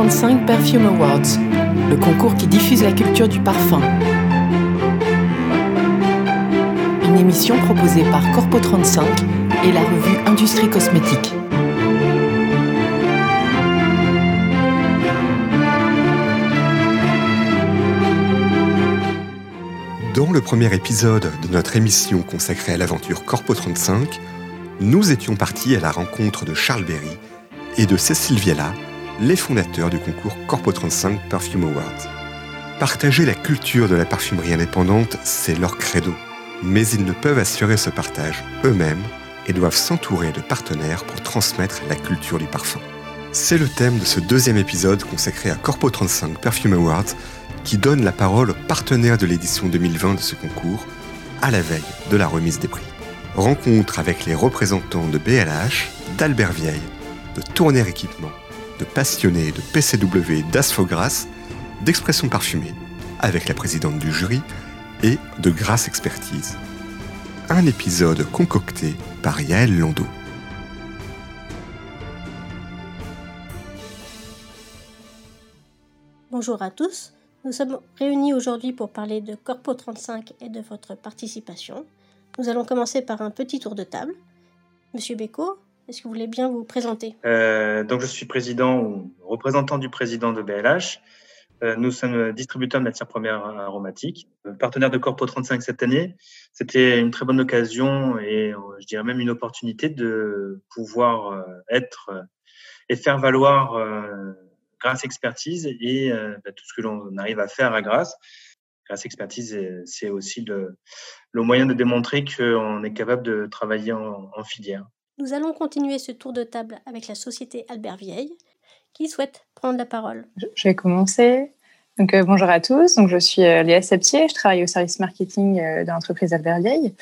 35 Perfume Awards, le concours qui diffuse la culture du parfum. Une émission proposée par Corpo 35 et la revue Industrie Cosmétique. Dans le premier épisode de notre émission consacrée à l'aventure Corpo 35, nous étions partis à la rencontre de Charles Berry et de Cécile Viella, les fondateurs du concours Corpo 35 Perfume Awards. Partager la culture de la parfumerie indépendante, c'est leur credo. Mais ils ne peuvent assurer ce partage eux-mêmes et doivent s'entourer de partenaires pour transmettre la culture du parfum. C'est le thème de ce deuxième épisode consacré à Corpo 35 Perfume Awards qui donne la parole aux partenaires de l'édition 2020 de ce concours à la veille de la remise des prix. Rencontre avec les représentants de BLH, d'Albert Vieille, de Tourner Équipement, de passionnés de PCW et d'Asfogras, d'expression parfumée, avec la présidente du jury et de Grasse Expertise. Un épisode concocté par Yael Landau. Bonjour à tous, nous sommes réunis aujourd'hui pour parler de Corpo 35 et de votre participation. Nous allons commencer par un petit tour de table. Monsieur Beko, est-ce que vous voulez bien vous présenter? Euh, Donc, je suis président ou représentant du président de BLH. Euh, nous sommes distributeurs de matières premières aromatiques, euh, partenaire de Corpo 35 cette année. C'était une très bonne occasion et je dirais même une opportunité de pouvoir être et faire valoir grâce expertise et bah, tout ce que l'on arrive à faire à grâce. Grâce expertise, c'est aussi le, moyen de démontrer qu'on est capable de travailler en filière. Nous allons continuer ce tour de table avec la société Albert Vieille, qui souhaite prendre la parole. Je vais commencer. Donc, euh, bonjour à tous. Donc, je suis euh, Léa Septier. Je travaille au service marketing euh, de l'entreprise Albert Vieille.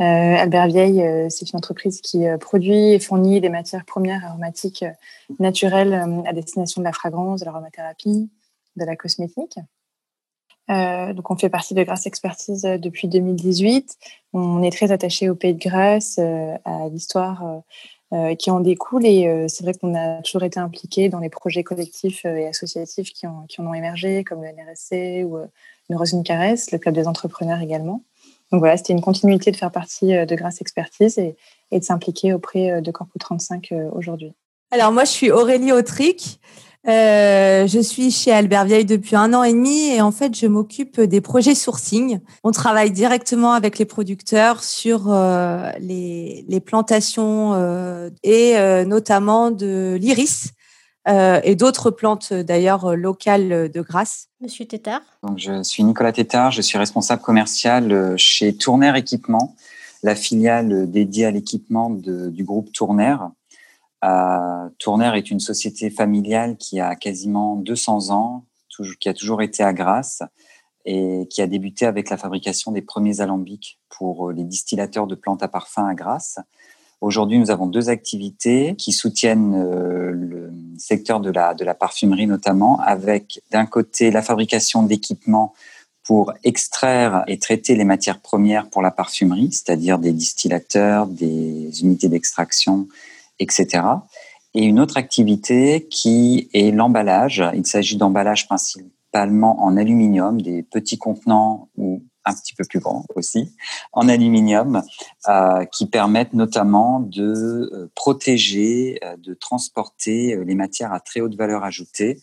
Albert Vieille, c'est une entreprise qui produit et fournit des matières premières aromatiques naturelles à destination de la fragrance, de l'aromathérapie, de la cosmétique. Euh, donc, on fait partie de Grasse Expertise euh, depuis 2018. On est très attaché au Pays de Grâce, euh, à l'histoire qui en découle. Et c'est vrai qu'on a toujours été impliqué dans les projets collectifs et associatifs qui, en ont émergé, comme le NRSC ou Neurosis une le Club des entrepreneurs également. Donc voilà, c'était une continuité de faire partie de Grasse Expertise et, et de s'impliquer auprès de Corpo 35 aujourd'hui. Alors moi, je suis Aurélie Autric. Euh, je suis chez Albert Vieille depuis un an et demi et en fait, je m'occupe des projets sourcing. On travaille directement avec les producteurs sur euh, les, les, plantations euh, et euh, notamment de l'iris euh, et d'autres plantes d'ailleurs locales de Grasse. Monsieur Tétard. Donc, je suis Nicolas Tétard, je suis responsable commercial chez Tourner Équipement, la filiale dédiée à l'équipement du groupe Tourner. Euh, Tourner est une société familiale qui a quasiment 200 ans, qui a toujours été à Grasse et qui a débuté avec la fabrication des premiers alambics pour euh, les distillateurs de plantes à parfum à Grasse. Aujourd'hui, nous avons deux activités qui soutiennent euh, le secteur de la, de la parfumerie notamment, avec d'un côté la fabrication d'équipements pour extraire et traiter les matières premières pour la parfumerie, c'est-à-dire des distillateurs, des unités d'extraction, etc. Et une autre activité qui est l'emballage. Il s'agit d'emballage principalement en aluminium, des petits contenants ou un petit peu plus grands aussi, en aluminium, euh, qui permettent notamment de euh, protéger, euh, de transporter les matières à très haute valeur ajoutée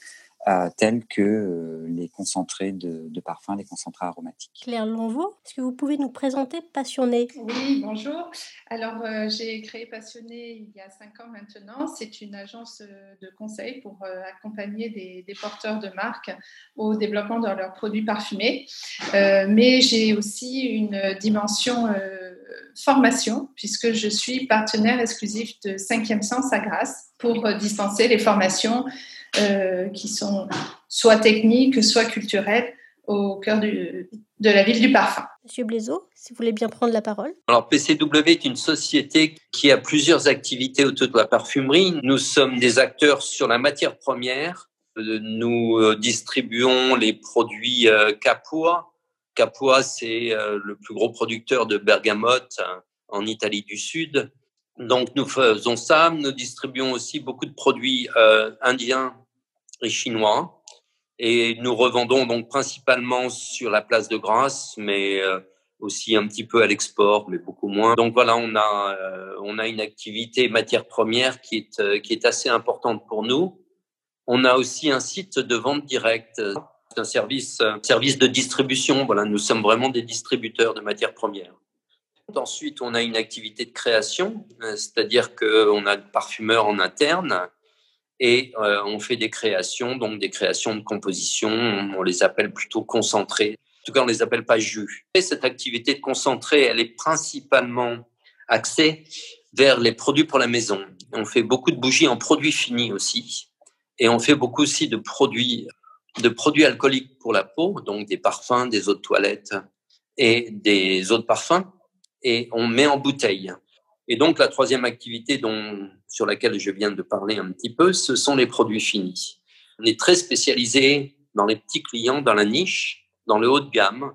euh, tels que euh, les concentrés de, de parfums, les concentrés aromatiques. Claire Lonvaux, est-ce que vous pouvez nous présenter Passionné? Oui, bonjour. Alors, euh, j'ai créé Passionné il y a cinq ans maintenant. C'est une agence de conseil pour accompagner des, des, porteurs de marques au développement de leurs produits parfumés. mais j'ai aussi une dimension formation, puisque je suis partenaire exclusif de 5e Sens à Grasse pour dispenser les formations euh, qui sont soit techniques, soit culturelles au cœur du, de la ville du parfum. Monsieur Blaiseau, si vous voulez bien prendre la parole. Alors PCW est une société qui a plusieurs activités autour de la parfumerie. Nous sommes des acteurs sur la matière première. Euh, nous euh, distribuons les produits Capua. Capua, c'est le plus gros producteur de bergamote en Italie du Sud. Donc nous faisons ça. Nous distribuons aussi beaucoup de produits indiens et chinois. Et nous revendons donc principalement sur la place de Grasse, mais euh, aussi un petit peu à l'export, mais beaucoup moins. Donc voilà, on a, euh, on a une activité matière première qui est, euh, qui est assez importante pour nous. On a aussi un site de vente directe, un service, service de distribution. Voilà, nous sommes vraiment des distributeurs de matières premières. Ensuite, on a une activité de création, c'est-à-dire qu'on a des parfumeurs en interne et euh, on fait des créations, donc des créations de composition, on les appelle plutôt concentrées. En tout cas, on les appelle pas jus. Et cette activité de concentré, elle est principalement axée vers les produits pour la maison. On fait beaucoup de bougies en produits finis aussi, et on fait beaucoup aussi de produits de produits alcooliques pour la peau, donc des parfums, des eaux de toilette et des eaux de parfum, et on met en bouteille. Et donc, la troisième activité dont, sur laquelle je viens de parler un petit peu, ce sont les produits finis. On est très spécialisé dans les petits clients, dans la niche, dans le haut de gamme.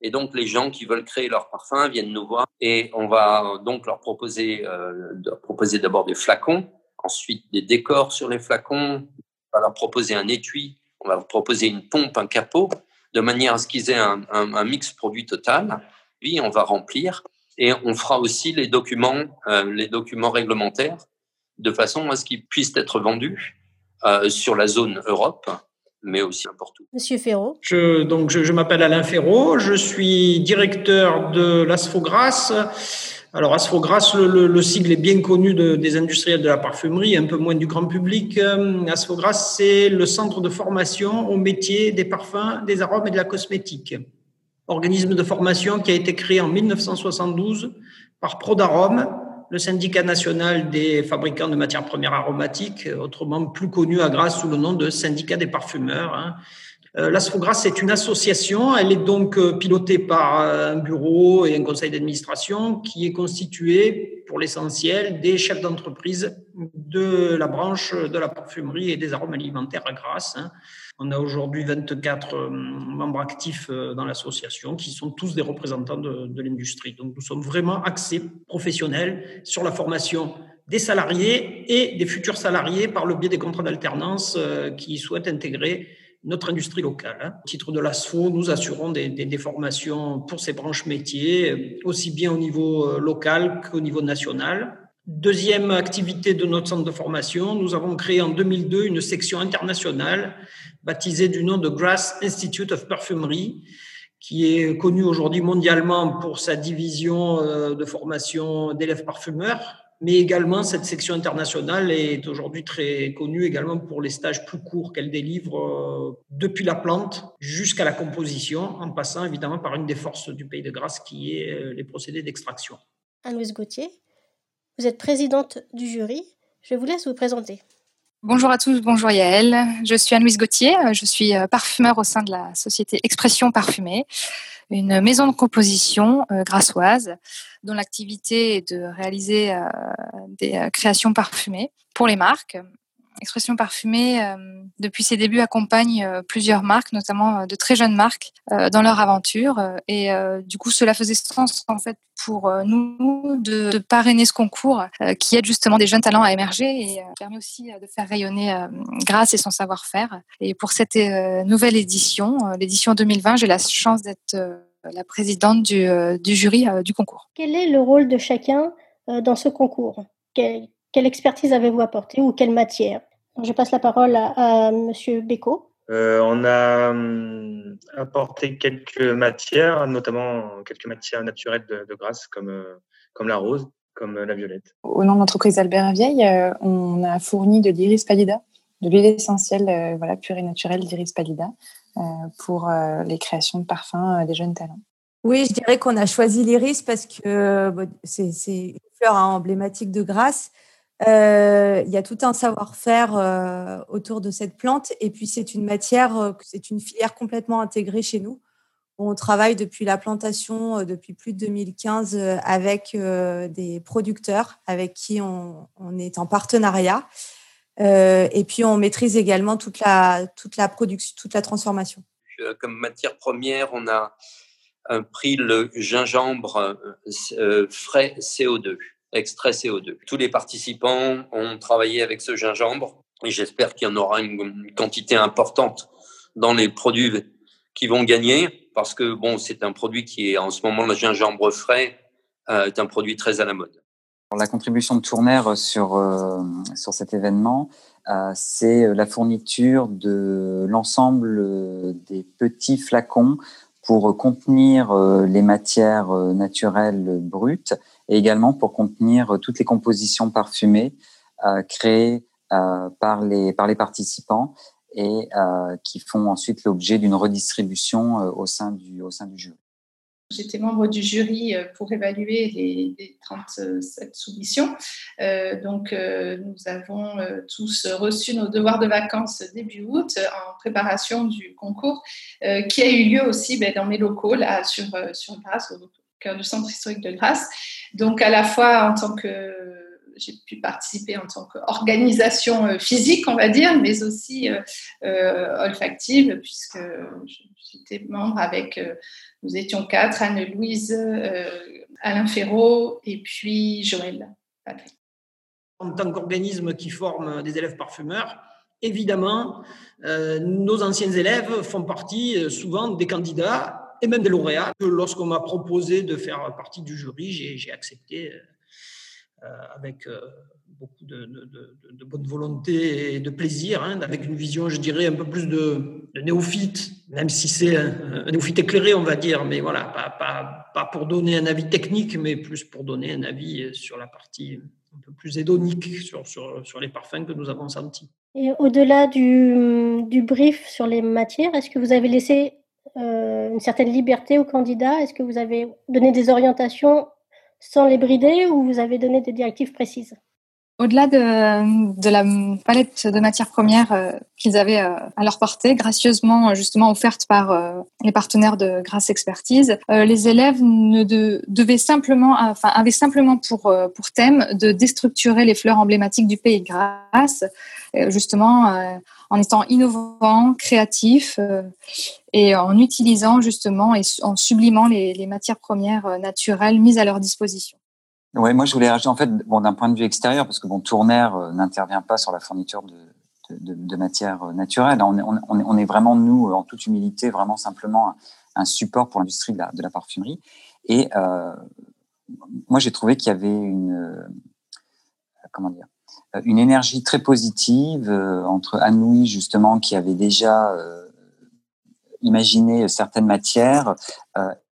Et donc, les gens qui veulent créer leur parfum viennent nous voir et on va donc leur proposer, euh, proposer d'abord des flacons, ensuite des décors sur les flacons, on va leur proposer un étui, on va leur proposer une pompe, un capot, de manière à ce qu'ils aient un, un, un mix produit total. Puis, on va remplir et on fera aussi les documents, euh, les documents réglementaires de façon à ce qu'ils puissent être vendus euh, sur la zone Europe, mais aussi n'importe où. Monsieur Ferraud. Je, donc, je, je m'appelle Alain Ferraud, je suis directeur de l'Asfogras. Alors, Asfogras, le, le, le, sigle est bien connu de, des industriels de la parfumerie, un peu moins du grand public. Euh, Asfogras, c'est le centre de formation au métier des parfums, des arômes et de la cosmétique organisme de formation qui a été créé en 1972 par Prodarome, le syndicat national des fabricants de matières premières aromatiques, autrement plus connu à grâce sous le nom de syndicat des parfumeurs. Hein. Euh, L'Asfogras est une association, elle est donc euh, pilotée par un bureau et un conseil d'administration qui est constitué pour l'essentiel des chefs d'entreprise de la branche de la parfumerie et des arômes alimentaires à Grasse. Hein. On a aujourd'hui 24 euh, membres actifs euh, dans l'association qui sont tous des représentants de, de l'industrie. Donc nous sommes vraiment axés professionnels sur la formation des salariés et des futurs salariés par le biais des contrats d'alternance euh, qui souhaitent intégrer notre industrie locale. Hein. Au titre de l'ASFO, nous assurons des, des, formations pour ces branches métiers, aussi bien au niveau local qu'au niveau national. Deuxième activité de notre centre de formation, nous avons créé en 2002 une section internationale baptisée du nom de Grass Institute of Perfumery, qui est connu aujourd'hui mondialement pour sa division euh, de formation d'élèves parfumeurs, mais également cette section internationale est aujourd'hui très connue également pour les stages plus courts qu'elle délivre euh, depuis la plante jusqu'à la composition, en passant évidemment par une des forces du pays de Grasse qui est euh, les procédés d'extraction. Anne-Louise Gauthier vous êtes présidente du jury. Je vous laisse vous présenter. Bonjour à tous, bonjour Yael. Je suis Anne-Louise Gauthier, je suis euh, parfumeur au sein de la société Expression Parfumée, une maison de composition euh, grassoise dont l'activité est de réaliser euh, des euh, créations parfumées pour les marques Expression Parfumée, euh, depuis ses débuts, accompagne euh, plusieurs marques, notamment euh, de très jeunes marques, dans leur aventure. Et du coup, cela faisait sens en fait pour nous de, de parrainer ce concours qui aide justement des jeunes talents à émerger et permet aussi de faire rayonner Grâce et son savoir-faire. Et pour cette nouvelle édition, l'édition 2020, j'ai la chance d'être la présidente du, du jury du concours. Quel est le rôle de chacun dans ce concours? Quelle, quelle expertise avez-vous apporté ou quelle matière? Je passe la parole à, à Monsieur Béco. Euh, on a hum, apporté quelques matières, notamment quelques matières naturelles de, de grâce, comme, euh, comme la rose, comme la violette. Au nom de l'entreprise Albert Vieille, euh, on a fourni de l'iris pallida, de l'huile essentielle euh, voilà, pure et naturelle d'iris pallida euh, pour euh, les créations de parfums des jeunes talents. Oui, je dirais qu'on a choisi l'iris parce que bon, c'est une fleur hein, emblématique de grâce. Euh, il y a tout un savoir-faire euh, autour de cette plante et puis c'est une matière, euh, c'est une filière complètement intégrée chez nous. On travaille depuis la plantation, depuis plus de 2015, euh, avec des producteurs avec qui on, on est en partenariat. et puis on maîtrise également toute la, toute la production, toute la transformation. Comme matière première, on a pris le gingembre frais CO2 extrait CO2. Tous les participants ont travaillé avec ce gingembre Et j'espère qu'il y en aura une, quantité importante dans les produits qui vont gagner, parce que bon, c'est un produit qui est en ce moment le gingembre frais euh, est un produit très à la mode. La contribution de Tournaire sur, euh, sur cet événement, euh, c'est la fourniture de l'ensemble des petits flacons pour contenir les matières naturelles brutes et également pour contenir toutes les compositions parfumées créées par, les, par les participants et qui font ensuite l'objet d'une redistribution au, sein du, au sein du jury. J'étais membre du jury euh, pour évaluer les, 37 soumissions. Euh, donc, euh, nous avons tous reçu nos devoirs de vacances début août en préparation du concours qui a eu lieu aussi ben, dans mes locaux, là, sur, sur Grasse, au du centre historique de Grasse. Donc, à la fois en tant que j'ai pu participer en tant qu'organisation physique, on va dire, mais aussi olfactive, puisque j'étais membre avec nous étions quatre, Anne-Louise, euh, Alain Ferraud et puis Joël En tant qu'organisme qui forme des élèves parfumeurs, évidemment, euh, nos anciens élèves font partie euh, souvent des candidats et même des lauréats. Lorsqu'on m'a proposé de faire partie du jury, j'ai accepté avec beaucoup de, bonne volonté et de plaisir, hein, avec une vision, je dirais, un peu plus de, néophyte, même si c'est un, néophyte éclairé, on va dire, mais voilà, pas, pour donner un avis technique, mais plus pour donner un avis sur la partie un peu plus hédonique, sur, les parfums que nous avons sentis. Et au-delà du, brief sur les matières, est-ce que vous avez laissé euh, une certaine liberté aux candidats Est-ce que vous avez donné des orientations sans les brider ou vous avez donné des directives précises? Au-delà de, de, la palette de matières premières euh, qu'ils avaient euh, à leur portée, gracieusement justement offerte par euh, les partenaires de Grasse Expertise, les élèves devaient simplement, enfin, avaient simplement pour, pour thème de déstructurer les fleurs emblématiques du pays Grasse, justement en étant innovants, créatifs et en utilisant justement et en sublimant les matières premières naturelles mises à leur disposition. Ouais, moi je voulais rajouter en fait, bon, d'un point de vue extérieur, parce que bon, Tournaire euh, n'intervient pas sur la fourniture de, de, de matières euh, naturelles. On est, vraiment nous, en toute humilité, vraiment simplement un, support pour l'industrie de la, parfumerie. Et euh, moi j'ai trouvé qu'il y avait une, euh, comment dire, une énergie très positive entre Anne-Louis justement qui avait déjà imaginé certaines matières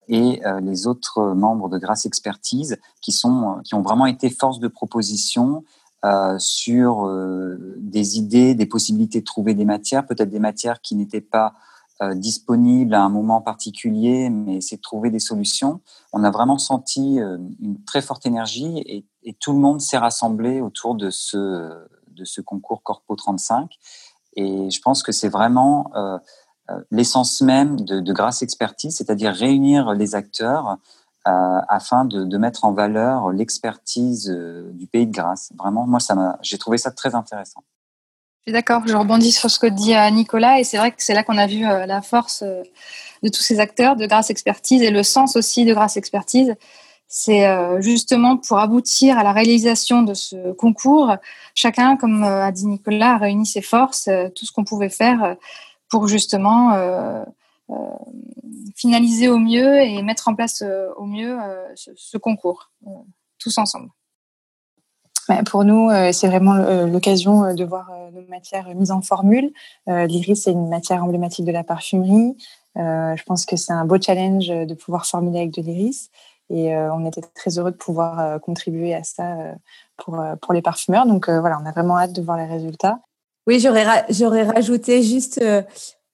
et euh, les autres membres de Grasse Expertise qui, sont, qui ont vraiment été force de proposition euh, sur euh, des idées, des possibilités de trouver des matières, peut-être des matières qui n'étaient pas euh, disponibles à un moment particulier, mais c'est de trouver des solutions. On a vraiment senti euh, une très forte énergie et, et, tout le monde s'est rassemblé autour de ce, de ce concours Corpo 35. Et je pense que c'est vraiment euh, l'essence même de, de Grasse Expertise, c'est-à-dire réunir les acteurs euh, afin de, mettre en valeur l'expertise euh, du pays de Grasse. Vraiment, moi, j'ai trouvé ça très intéressant. Je suis d'accord, je rebondis sur ce que dit Nicolas, et c'est vrai que c'est là qu'on a vu la force de tous ces acteurs de Grasse Expertise et le sens aussi de Grasse Expertise. C'est justement pour aboutir à la réalisation de ce concours, chacun, comme a dit Nicolas, a réuni ses forces, tout ce qu'on pouvait faire pour justement euh, euh, finaliser au mieux et mettre en place euh, au mieux ce, concours, tous ensemble. Pour nous, c'est vraiment l'occasion de voir nos matières mises en formule. L'iris, c'est une matière emblématique de la parfumerie. Je pense que c'est un beau challenge de pouvoir formuler avec de l'iris. Et on était très heureux de pouvoir contribuer à ça pour, pour les parfumeurs. Donc voilà, on a vraiment hâte de voir les résultats. Oui, j'aurais j'aurais rajouté juste, euh,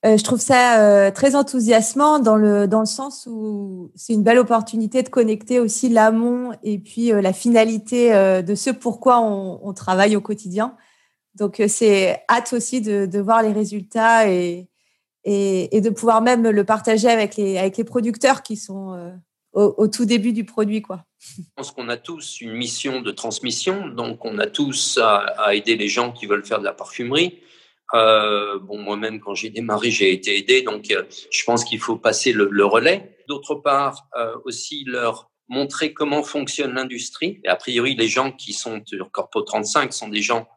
euh, je trouve ça euh, très enthousiasmant dans le dans le sens où c'est une belle opportunité de connecter aussi l'amont et puis la finalité de ce pourquoi on, travaille au quotidien. Donc c'est hâte aussi de, de, voir les résultats et, et, et de pouvoir même le partager avec les avec les producteurs qui sont au, tout début du produit. Quoi. Je pense qu'on a tous une mission de transmission, donc on a tous à, aider les gens qui veulent faire de la parfumerie. Euh, bon, moi-même, quand j'ai démarré, j'ai été aidé, donc euh, je pense qu'il faut passer le, relais. D'autre part, euh, aussi leur montrer comment fonctionne l'industrie. A priori, les gens qui sont sur Corpo 35 sont des gens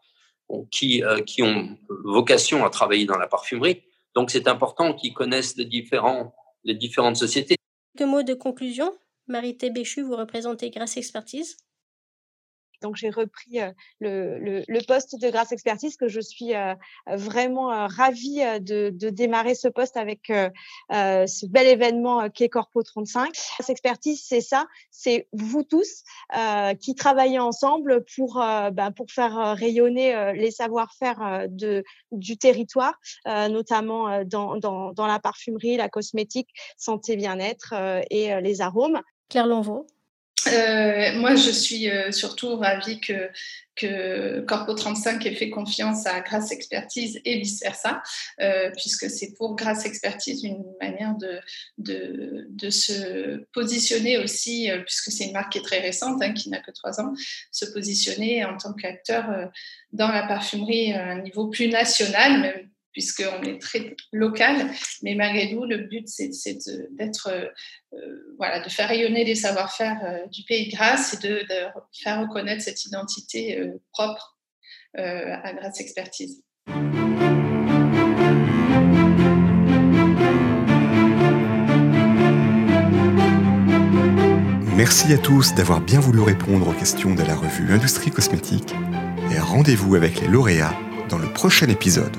qui, qui ont vocation à travailler dans la parfumerie. Donc, c'est important qu'ils connaissent les, différents, les différentes sociétés. Quelques mots de conclusion? Marie Béchu, vous représentez Grâce Expertise. Donc j'ai repris le, poste de Grâce Expertise que je suis vraiment ravie de, démarrer ce poste avec ce bel événement qui est Corpo 35. Grâce Expertise, c'est ça, c'est vous tous qui travaillez ensemble pour, ben, pour faire rayonner les savoir-faire du territoire, notamment dans, dans, dans, la parfumerie, la cosmétique, santé, bien-être et les arômes. Claire Lanvaux. Euh, moi, je suis euh, surtout ravie que, que Corpo 35 ait fait confiance à Grâce Expertise et vice-versa, euh, puisque c'est pour Grâce Expertise une manière de, de, de se positionner aussi, puisque c'est une marque qui est très récente, hein, qui n'a que trois ans, se positionner en tant qu'acteur dans la parfumerie à un niveau plus national, même puisqu'on est très local. Mais malgré tout, le but, c'est d'être, euh, euh, voilà, de faire rayonner les savoir-faire euh, du pays de Grasse et de, faire reconnaître cette identité propre à Grasse Expertise. Merci à tous d'avoir bien voulu répondre aux questions de la revue Industrie Cosmétique et rendez-vous avec les lauréats dans le prochain épisode.